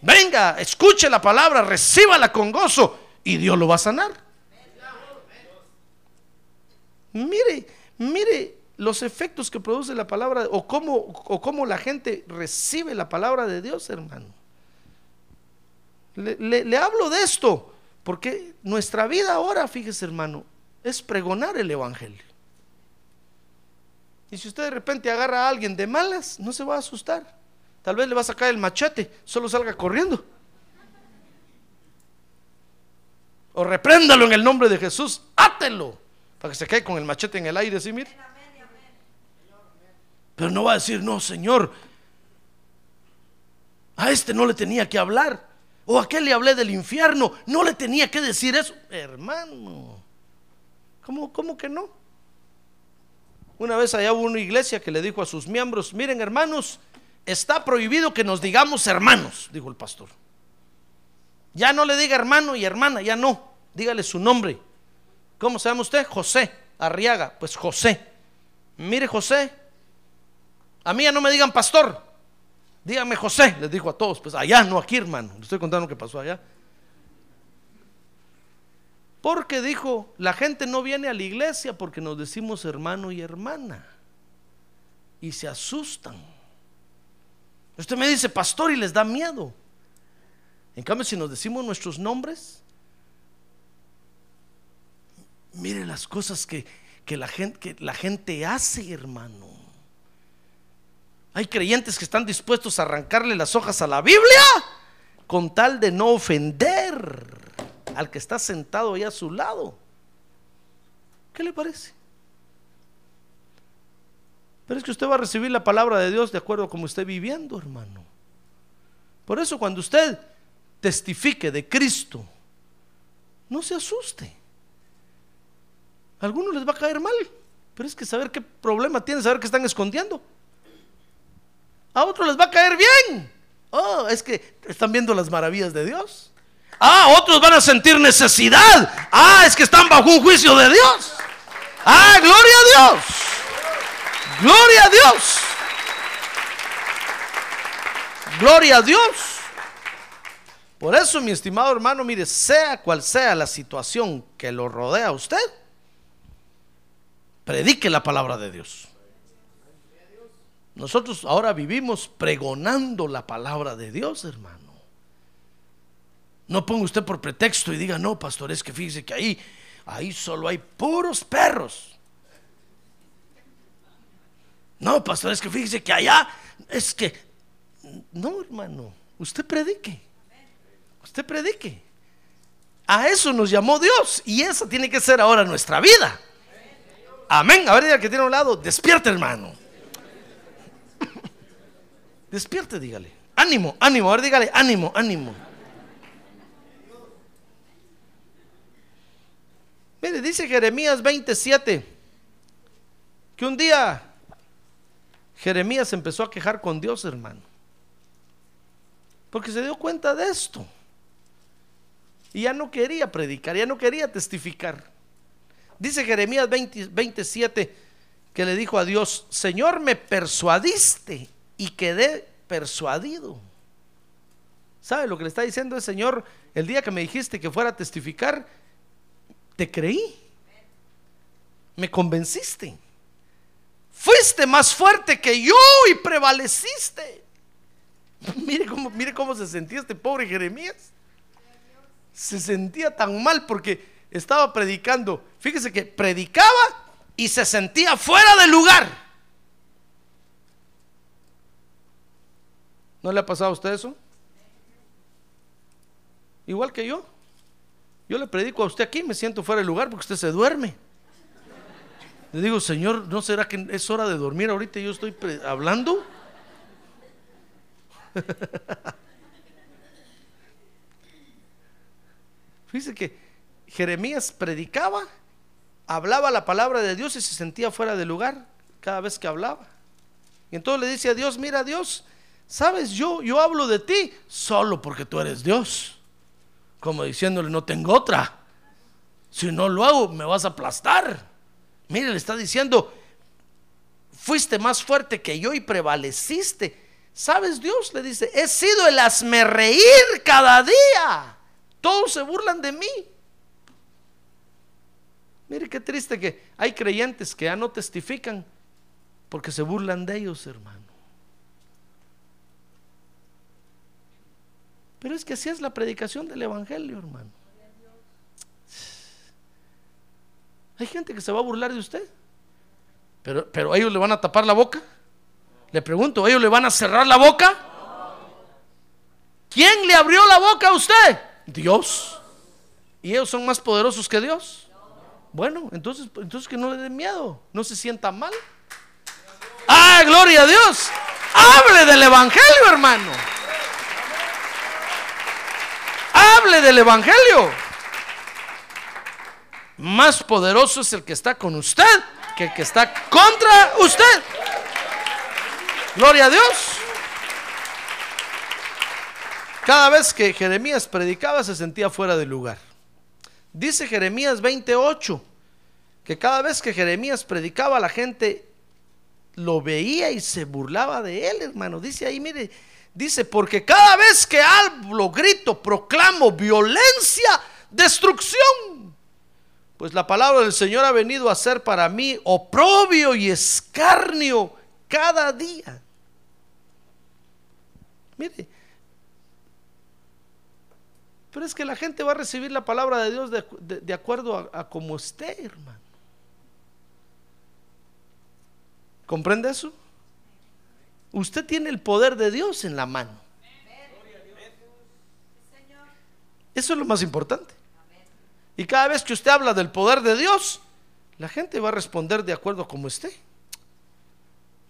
[SPEAKER 2] Venga, escuche la palabra, recíbala con gozo y Dios lo va a sanar. Mire, mire los efectos que produce la palabra o cómo, o cómo la gente recibe la palabra de Dios, hermano. Le, le- le hablo de esto porque nuestra vida ahora, fíjese hermano, es pregonar el Evangelio. Y si usted de repente agarra a alguien de malas, no se va a asustar. Tal vez le va a sacar el machete, solo salga corriendo. O repréndalo en el nombre de Jesús, átelo, para que se quede con el machete en el aire, ¿sí, mire? Pero no va a decir, no, Señor, a este no le tenía que hablar. O a aquel le hablé del infierno, no le tenía que decir eso. Hermano, ¿cómo, cómo que no? Una vez allá hubo una iglesia que le dijo a sus miembros, miren hermanos, está prohibido que nos digamos hermanos, dijo el pastor. Ya no le diga hermano y hermana, ya no. Dígale su nombre. ¿Cómo se llama usted? José Arriaga. Pues José. Mire José. A mí ya no me digan pastor. Dígame José, les dijo a todos. Pues allá, no aquí, hermano. Le estoy contando lo que pasó allá. Porque dijo, la gente no viene a la iglesia porque nos decimos hermano y hermana. Y se asustan. Usted me dice pastor y les da miedo. En cambio, si nos decimos nuestros nombres, mire las cosas que, que la gente hace, hermano. Hay creyentes que están dispuestos a arrancarle las hojas a la Biblia con tal de no ofender al que está sentado ahí a su lado. ¿Qué le parece? Pero es que usted va a recibir la palabra de Dios de acuerdo a como esté viviendo, hermano. Por eso cuando usted testifique de Cristo, no se asuste. A algunos les va a caer mal, pero es que saber qué problema tienen, saber que están escondiendo. A otros les va a caer bien. Oh, es que están viendo las maravillas de Dios. Ah, otros van a sentir necesidad. Ah, es que están bajo un juicio de Dios. Ah, gloria a Dios. Gloria a Dios. Gloria a Dios. Por eso, mi estimado hermano, mire, sea cual sea la situación que lo rodea a usted, predique la palabra de Dios. Nosotros ahora vivimos pregonando la palabra de Dios, hermano. No ponga usted por pretexto y diga, no, pastor, es que fíjese que ahí, ahí solo hay puros perros. No, pastor, es que fíjese que allá, es que, no, hermano, usted predique. Usted predique. A eso nos llamó Dios y esa tiene que ser ahora nuestra vida. Amén. A ver, diga que tiene a un lado, despierte, hermano. Despierte, dígale. Ánimo, ánimo. A ver, dígale, ánimo, ánimo. Mire, dice Jeremías 27 que un día Jeremías empezó a quejar con Dios, hermano. Porque se dio cuenta de esto. Y ya no quería predicar, ya no quería testificar. Dice Jeremías 27 que le dijo a Dios, Señor, me persuadiste y quedé persuadido. ¿Sabe lo que le está diciendo el Señor? El día que me dijiste que fuera a testificar, te creí. Me convenciste. Fuiste más fuerte que yo y prevaleciste. (laughs) Mire cómo, mire cómo se sentía este pobre Jeremías. Se sentía tan mal porque estaba predicando. Fíjese que predicaba y se sentía fuera del lugar. ¿No le ha pasado a usted eso? Igual que yo. Yo le predico a usted aquí, me siento fuera del lugar porque usted se duerme. Le digo, Señor, ¿no será que es hora de dormir ahorita y yo estoy hablando? (laughs) Fíjese que Jeremías predicaba, hablaba la palabra de Dios y se sentía fuera del lugar cada vez que hablaba. Y entonces le dice a Dios, mira Dios, sabes, yo, yo hablo de ti solo porque tú eres Dios como diciéndole, no tengo otra. Si no lo hago, me vas a aplastar. Mire, le está diciendo, fuiste más fuerte que yo y prevaleciste. ¿Sabes Dios? Le dice, he sido el hazme reír cada día. Todos se burlan de mí. Mire qué triste que hay creyentes que ya no testifican porque se burlan de ellos, hermano. Pero es que así es la predicación del Evangelio, hermano. Hay gente que se va a burlar de usted. Pero, pero ellos le van a tapar la boca. Le pregunto, ¿ellos le van a cerrar la boca? ¿Quién le abrió la boca a usted? Dios. ¿Y ellos son más poderosos que Dios? Bueno, entonces, entonces que no le dé miedo, no se sienta mal. Ah, gloria a Dios. Hable del Evangelio, hermano. Del Evangelio. Más poderoso es el que está con usted que el que está contra usted. Gloria a Dios. Cada vez que Jeremías predicaba se sentía fuera de lugar. Dice Jeremías 28 que cada vez que Jeremías predicaba la gente lo veía y se burlaba de él, hermano. Dice ahí, mire, dice, porque cada vez que hablo, grito, proclamo violencia, destrucción. Pues la palabra del Señor ha venido a ser para mí oprobio y escarnio cada día. Mire, pero es que la gente va a recibir la palabra de Dios de, acuerdo a, a como esté, hermano. ¿Comprende eso? Usted tiene el poder de Dios en la mano. Eso es lo más importante. Y cada vez que usted habla del poder de Dios, la gente va a responder de acuerdo a como esté.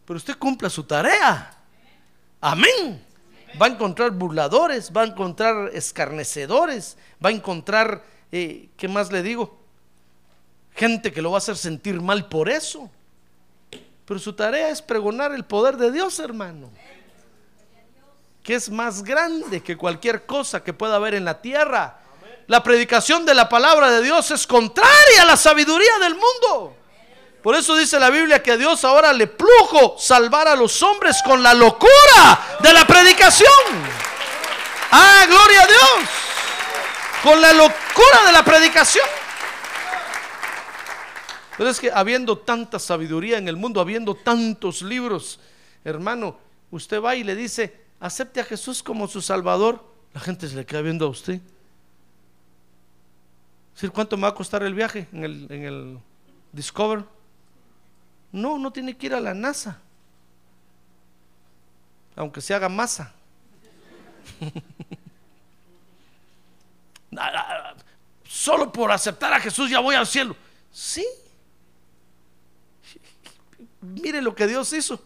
[SPEAKER 2] Pero usted cumpla su tarea. Amén. Va a encontrar burladores, va a encontrar escarnecedores, va a encontrar, eh, ¿qué más le digo? Gente que lo va a hacer sentir mal por eso. Pero su tarea es pregonar el poder de Dios, hermano. Que es más grande que cualquier cosa que pueda haber en la tierra. La predicación de la palabra de Dios es contraria a la sabiduría del mundo. Por eso dice la Biblia que a Dios ahora le plujo salvar a los hombres con la locura de la predicación. Ah, gloria a Dios. Con la locura de la predicación. Pero es que habiendo tanta sabiduría en el mundo, habiendo tantos libros, hermano, usted va y le dice, acepte a Jesús como su Salvador, la gente se le queda viendo a usted. ¿Cuánto me va a costar el viaje en el, en el Discover? No, no tiene que ir a la NASA, aunque se haga masa. (laughs) Solo por aceptar a Jesús ya voy al cielo. Sí, Mire lo que Dios hizo.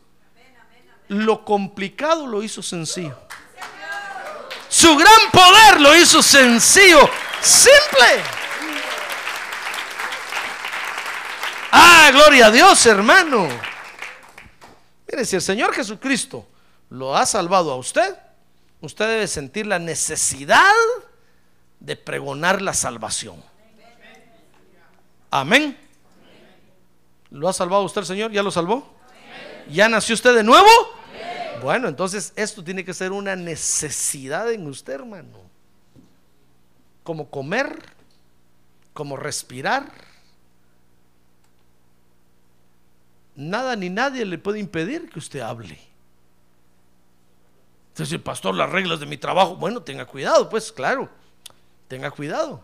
[SPEAKER 2] Lo complicado lo hizo sencillo. Su gran poder lo hizo sencillo, simple. Ah, gloria a Dios, hermano. Mire, si el Señor Jesucristo lo ha salvado a usted, usted debe sentir la necesidad de pregonar la salvación. Amén. ¿Lo ha salvado usted, Señor? ¿Ya lo salvó? ¿Ya nació usted de nuevo? Bueno, entonces esto tiene que ser una necesidad en usted, hermano. Como comer, como respirar. Nada ni nadie le puede impedir que usted hable. Entonces, pastor, las reglas de mi trabajo, bueno, tenga cuidado, pues claro, tenga cuidado.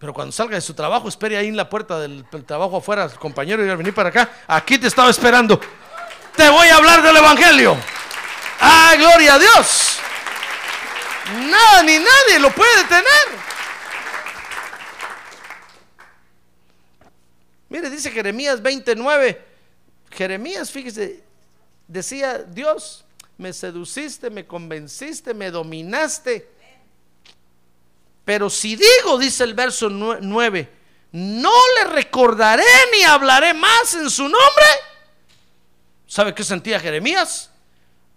[SPEAKER 2] Pero cuando salga de su trabajo, espere ahí en la puerta del, trabajo afuera, compañero, y a venir para acá. Aquí te estaba esperando. Te voy a hablar del Evangelio. ¡Ah, gloria a Dios! Nada ni nadie lo puede detener. Mire, dice Jeremías 29. Jeremías, fíjese, decía, Dios, me seduciste, me convenciste, me dominaste pero si digo, dice el verso 9, no le recordaré ni hablaré más en su nombre. ¿Sabe qué sentía Jeremías?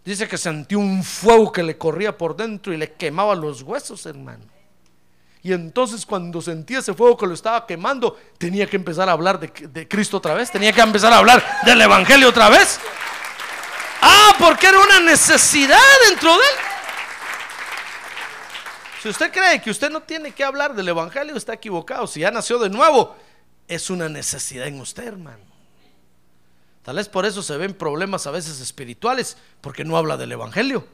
[SPEAKER 2] Dice que sentía un fuego que le corría por dentro y le quemaba los huesos, hermano. Y entonces cuando sentía ese fuego que lo estaba quemando, tenía que empezar a hablar de, de, Cristo otra vez, tenía que empezar a hablar del Evangelio otra vez. Ah, porque era una necesidad dentro de él. Si usted cree que usted no tiene que hablar del Evangelio, está equivocado. Si ya nació de nuevo, es una necesidad en usted, hermano. Tal vez por eso se ven problemas a veces espirituales, porque no habla del Evangelio.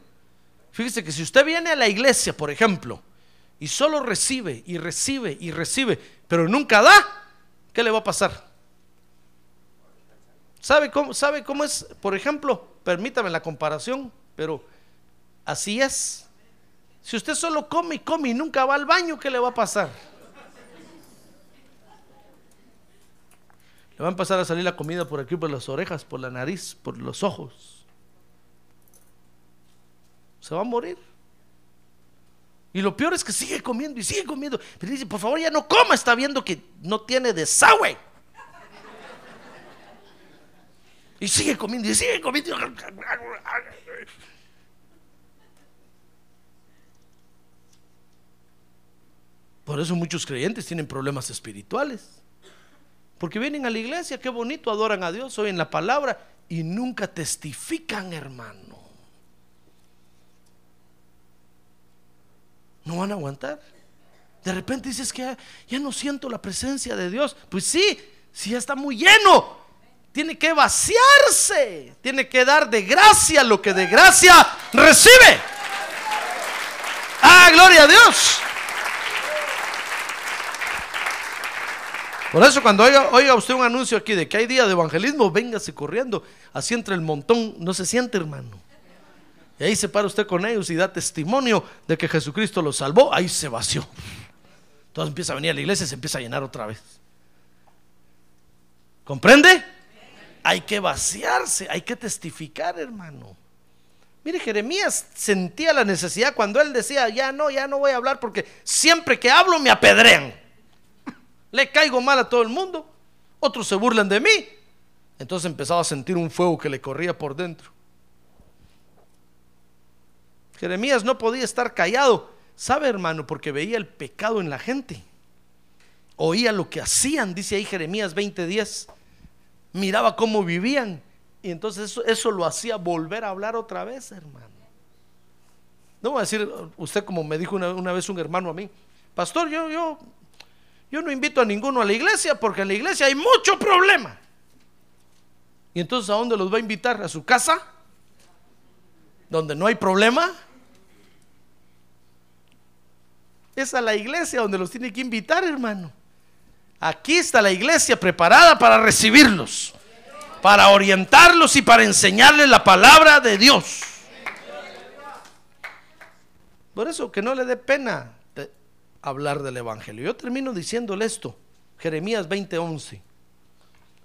[SPEAKER 2] Fíjese que si usted viene a la iglesia, por ejemplo, y solo recibe y recibe y recibe, pero nunca da, ¿qué le va a pasar? ¿Sabe cómo, ¿Sabe cómo es? Por ejemplo, permítame la comparación, pero así es. Si usted solo come y come y nunca va al baño, ¿qué le va a pasar? Le va a empezar a salir la comida por aquí, por las orejas, por la nariz, por los ojos. Se va a morir. Y lo peor es que sigue comiendo y sigue comiendo. Pero dice, por favor, ya no coma, está viendo que no tiene desagüe. Y sigue comiendo y sigue comiendo. Por eso muchos creyentes tienen problemas espirituales. Porque vienen a la iglesia, qué bonito, adoran a Dios, oyen la palabra y nunca testifican, hermano. No van a aguantar. De repente dices que ya, no siento la presencia de Dios. Pues sí, si ya está muy lleno. Tiene que vaciarse. Tiene que dar de gracia lo que de gracia recibe. Ah, gloria a Dios. Por eso cuando oiga, usted un anuncio aquí de que hay día de evangelismo, véngase corriendo. Así entre el montón, no se siente hermano. Y ahí se para usted con ellos y da testimonio de que Jesucristo los salvó. Ahí se vació. Entonces empieza a venir a la iglesia y se empieza a llenar otra vez. ¿Comprende? Hay que vaciarse, hay que testificar, hermano. Mire, Jeremías sentía la necesidad cuando él decía, ya no, ya no voy a hablar porque siempre que hablo me apedrean. Le caigo mal a todo el mundo. Otros se burlan de mí. Entonces empezaba a sentir un fuego que le corría por dentro. Jeremías no podía estar callado. ¿Sabe, hermano? Porque veía el pecado en la gente. Oía lo que hacían, dice ahí Jeremías 20:10. Miraba cómo vivían. Y entonces eso, eso, lo hacía volver a hablar otra vez, hermano. No voy a decir, usted como me dijo una, una vez un hermano a mí, pastor, yo, yo yo no invito a ninguno a la iglesia porque en la iglesia hay mucho problema. ¿Y entonces a dónde los va a invitar? ¿A su casa? ¿Donde no hay problema? Es a la iglesia donde los tiene que invitar, hermano. Aquí está la iglesia preparada para recibirlos, para orientarlos y para enseñarles la palabra de Dios. Por eso que no le dé pena hablar del Evangelio. Yo termino diciéndole esto, Jeremías 20:11.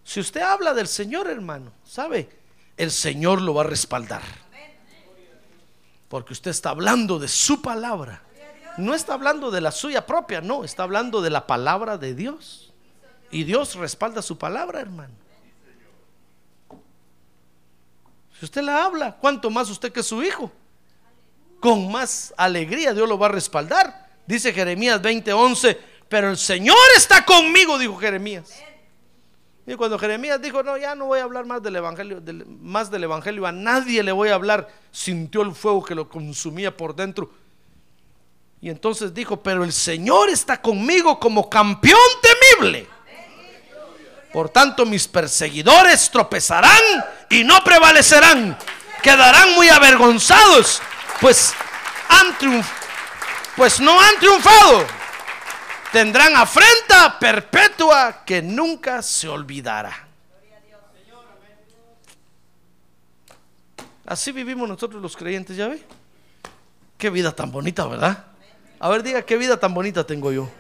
[SPEAKER 2] Si usted habla del Señor, hermano, ¿sabe? El Señor lo va a respaldar. Porque usted está hablando de su palabra. No está hablando de la suya propia, no, está hablando de la palabra de Dios. Y Dios respalda su palabra, hermano. Si usted la habla, ¿cuánto más usted que su hijo? Con más alegría Dios lo va a respaldar. Dice Jeremías 20:11, pero el Señor está conmigo, dijo Jeremías. Y cuando Jeremías dijo, no, ya no voy a hablar más del Evangelio, más del Evangelio, a nadie le voy a hablar, sintió el fuego que lo consumía por dentro. Y entonces dijo, pero el Señor está conmigo como campeón temible. Por tanto, mis perseguidores tropezarán y no prevalecerán. Quedarán muy avergonzados, pues han triunfado pues no han triunfado. Tendrán afrenta perpetua que nunca se olvidará. Así vivimos nosotros los creyentes, ¿ya ve? Qué vida tan bonita, ¿verdad? A ver, diga, qué vida tan bonita tengo yo.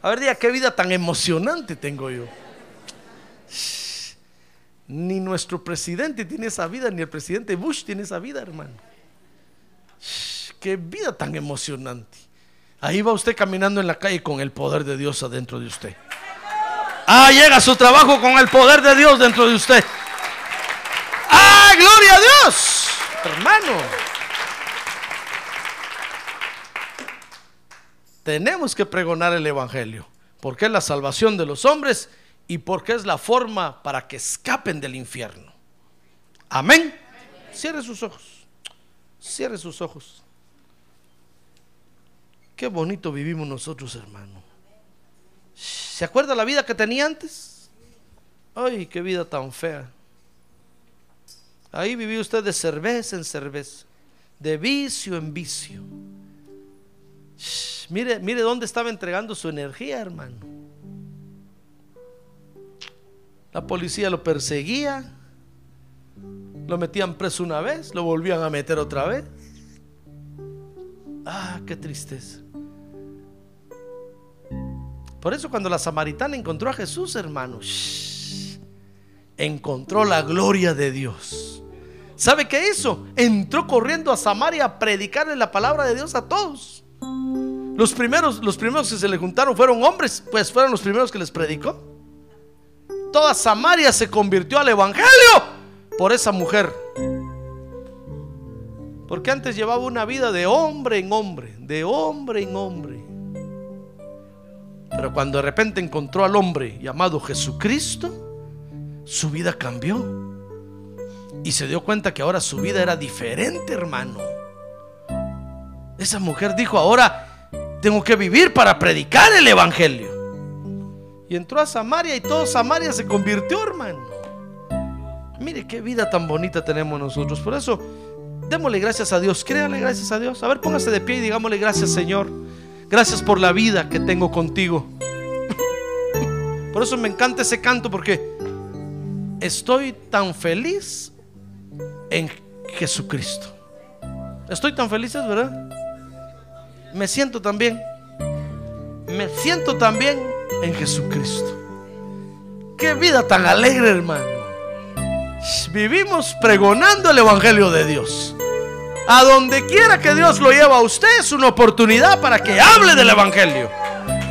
[SPEAKER 2] A ver, diga, qué vida tan emocionante tengo yo. Ni nuestro presidente tiene esa vida, ni el presidente Bush tiene esa vida, hermano qué vida tan emocionante. Ahí va usted caminando en la calle con el poder de Dios adentro de usted. Ah, llega su trabajo con el poder de Dios dentro de usted. Ah, gloria a Dios, hermano. Tenemos que pregonar el Evangelio, porque es la salvación de los hombres y porque es la forma para que escapen del infierno. Amén. Cierre sus ojos. Cierre sus ojos. Qué bonito vivimos nosotros, hermano. ¿Se acuerda la vida que tenía antes? Ay, qué vida tan fea. Ahí vivía usted de cerveza en cerveza, de vicio en vicio. mire, mire dónde estaba entregando su energía, hermano. La policía lo perseguía, lo metían preso una vez, lo volvían a meter otra vez. Ah, qué tristeza. Por eso cuando la samaritana encontró a Jesús, hermanos, encontró la gloria de Dios. ¿Sabe qué hizo? Entró corriendo a Samaria a predicarle la palabra de Dios a todos. Los primeros, los primeros que se le juntaron fueron hombres, pues fueron los primeros que les predicó. Toda Samaria se convirtió al evangelio por esa mujer. Porque antes llevaba una vida de hombre en hombre, de hombre en hombre. Pero cuando de repente encontró al hombre llamado Jesucristo, su vida cambió. Y se dio cuenta que ahora su vida era diferente, hermano. Esa mujer dijo, ahora tengo que vivir para predicar el Evangelio. Y entró a Samaria y todo Samaria se convirtió, hermano. Mire qué vida tan bonita tenemos nosotros. Por eso Démosle gracias a Dios, créale gracias a Dios. A ver, póngase de pie y digámosle gracias Señor. Gracias por la vida que tengo contigo. Por eso me encanta ese canto porque estoy tan feliz en Jesucristo. Estoy tan feliz, ¿verdad? Me siento también. Me siento también en Jesucristo. Qué vida tan alegre, hermano. Vivimos pregonando el Evangelio de Dios. A donde quiera que Dios lo lleva a usted es una oportunidad para que hable del Evangelio.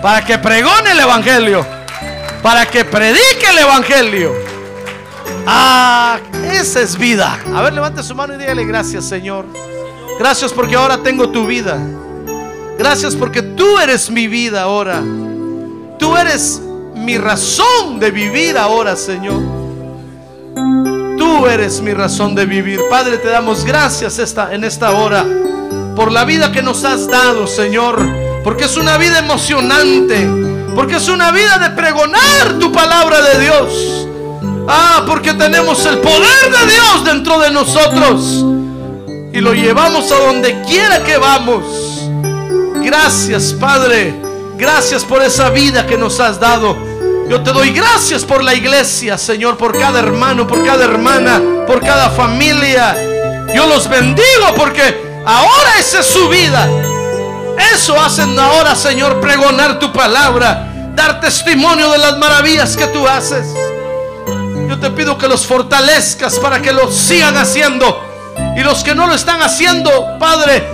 [SPEAKER 2] Para que pregone el Evangelio. Para que predique el Evangelio. Ah, esa es vida. A ver, levante su mano y dígale gracias, Señor. Gracias porque ahora tengo tu vida. Gracias porque tú eres mi vida ahora. Tú eres mi razón de vivir ahora, Señor. Eres mi razón de vivir. Padre, te damos gracias esta, en esta hora por la vida que nos has dado, Señor. Porque es una vida emocionante. Porque es una vida de pregonar tu palabra de Dios. Ah, porque tenemos el poder de Dios dentro de nosotros. Y lo llevamos a donde quiera que vamos. Gracias, Padre. Gracias por esa vida que nos has dado. Yo te doy gracias por la iglesia, Señor, por cada hermano, por cada hermana, por cada familia. Yo los bendigo porque ahora esa es su vida. Eso hacen ahora, Señor, pregonar tu palabra, dar testimonio de las maravillas que tú haces. Yo te pido que los fortalezcas para que lo sigan haciendo. Y los que no lo están haciendo, Padre,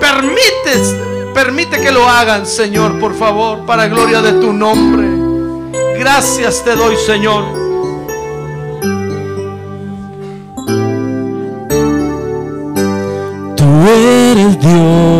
[SPEAKER 2] permites, permite que lo hagan, Señor, por favor, para gloria de tu nombre. Gracias te doy, Señor.
[SPEAKER 3] Tú eres Dios.